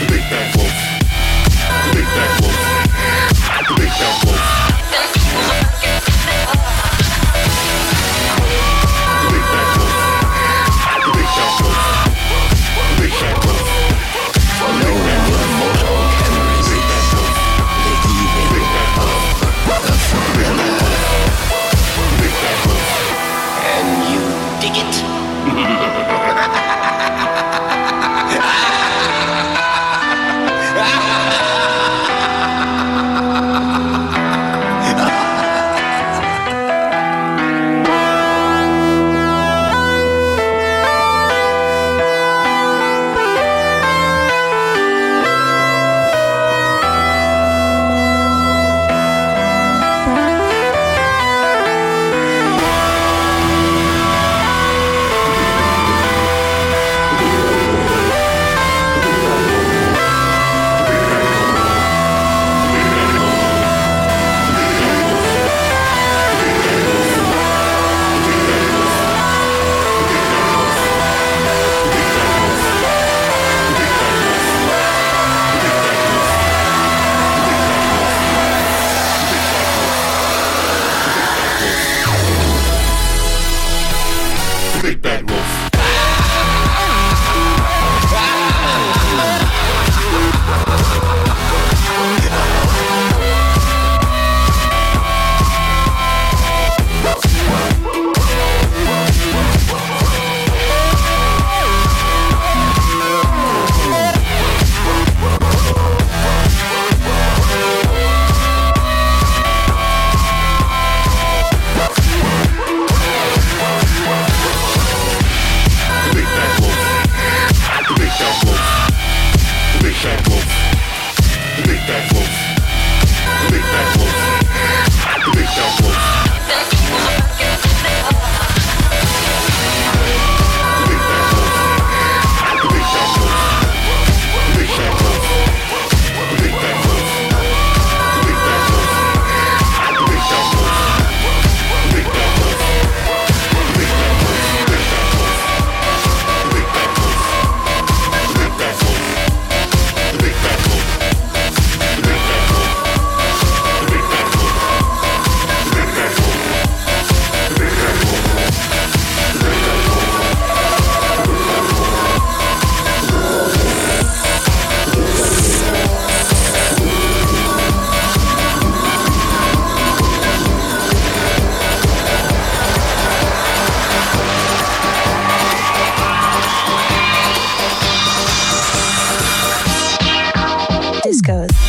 The big bad wolf. The big bad wolf. The big bad wolf. goes.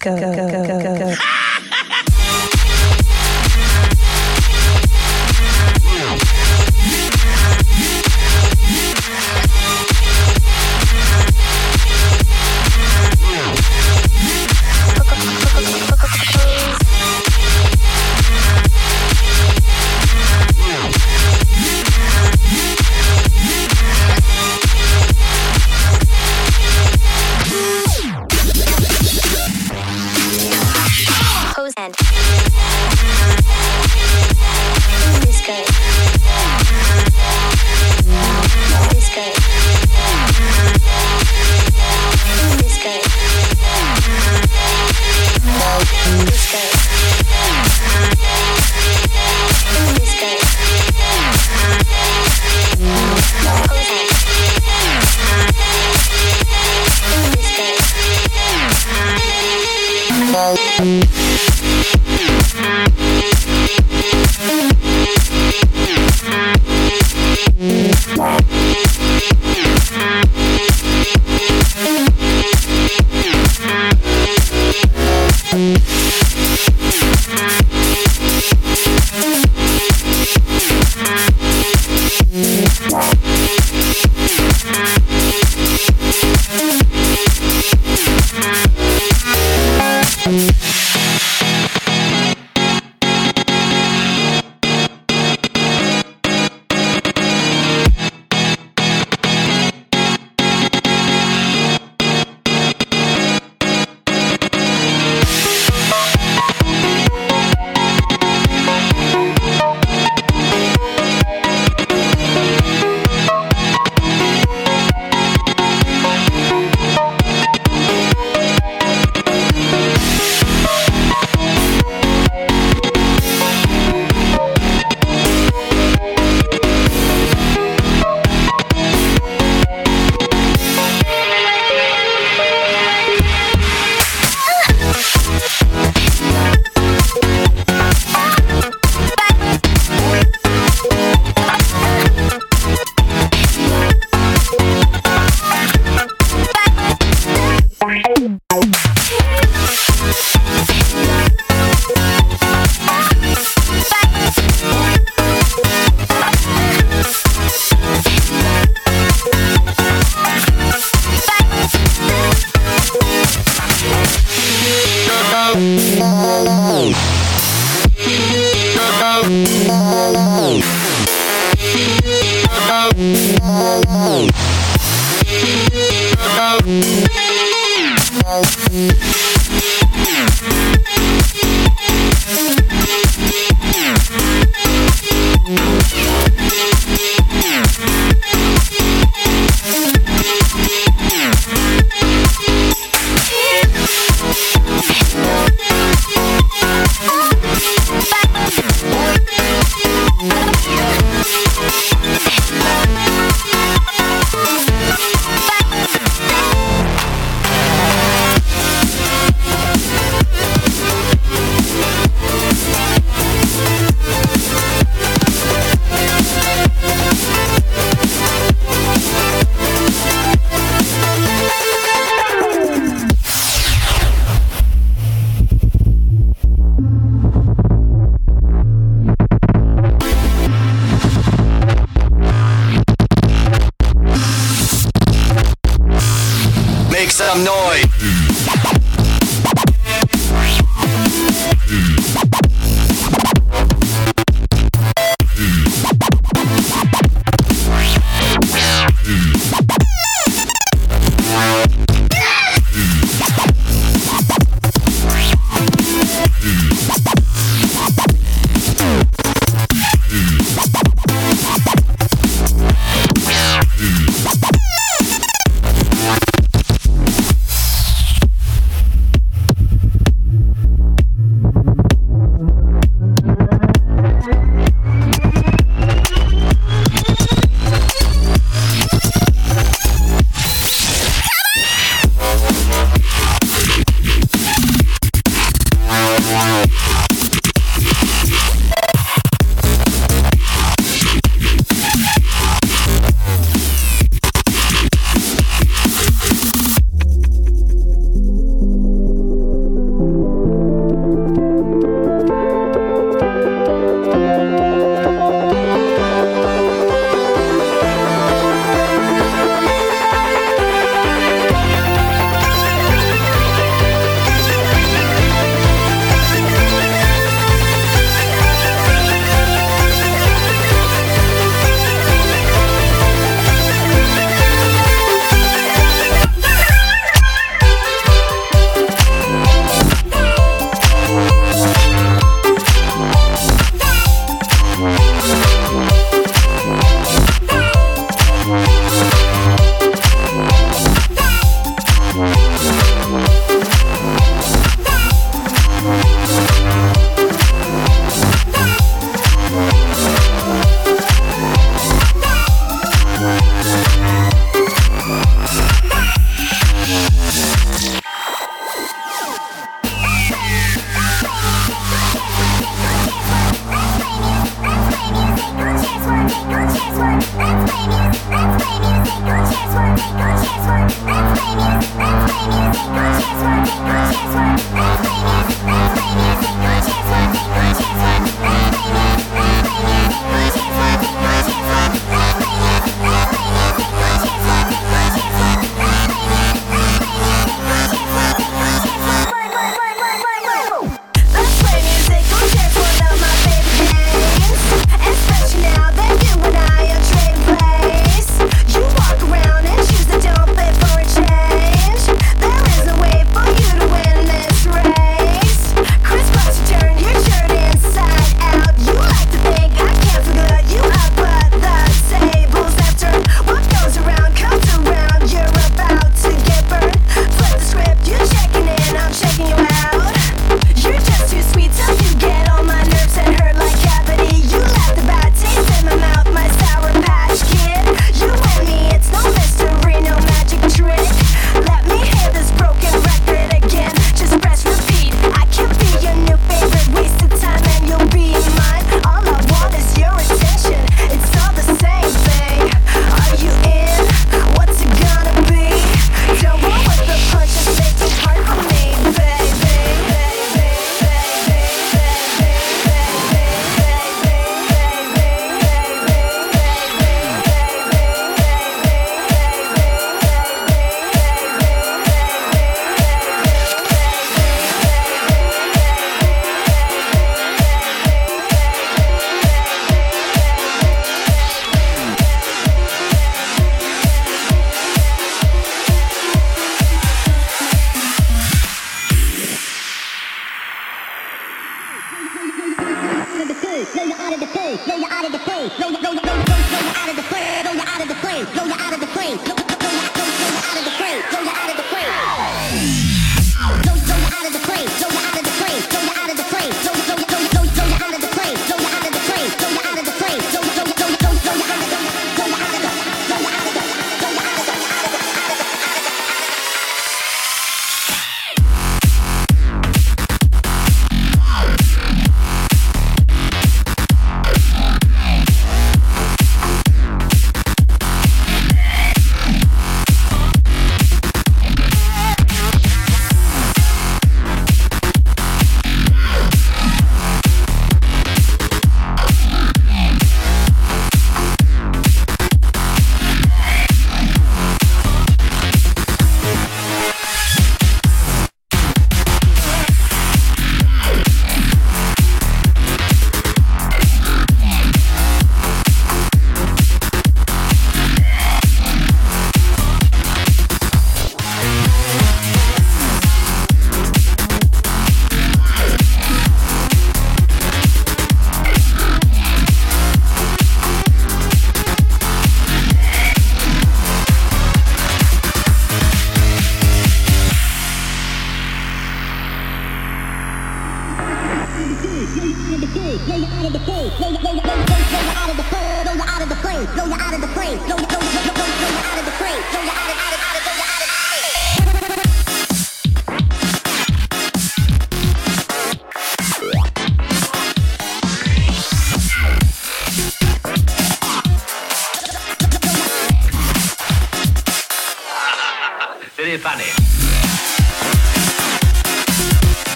Go, go. Bye.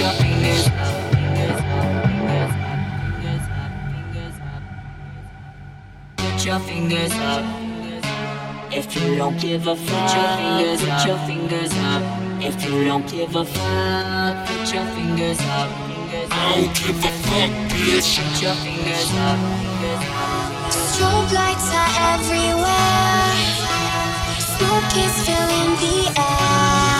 Put your fingers up. If you don't give a fuck, put your fingers up. Put your fingers up. If you don't give a fuck, put your fingers up. I don't give a fuck, bitch. Put your fingers up. Strobe lights are everywhere. Smoke is filling the air.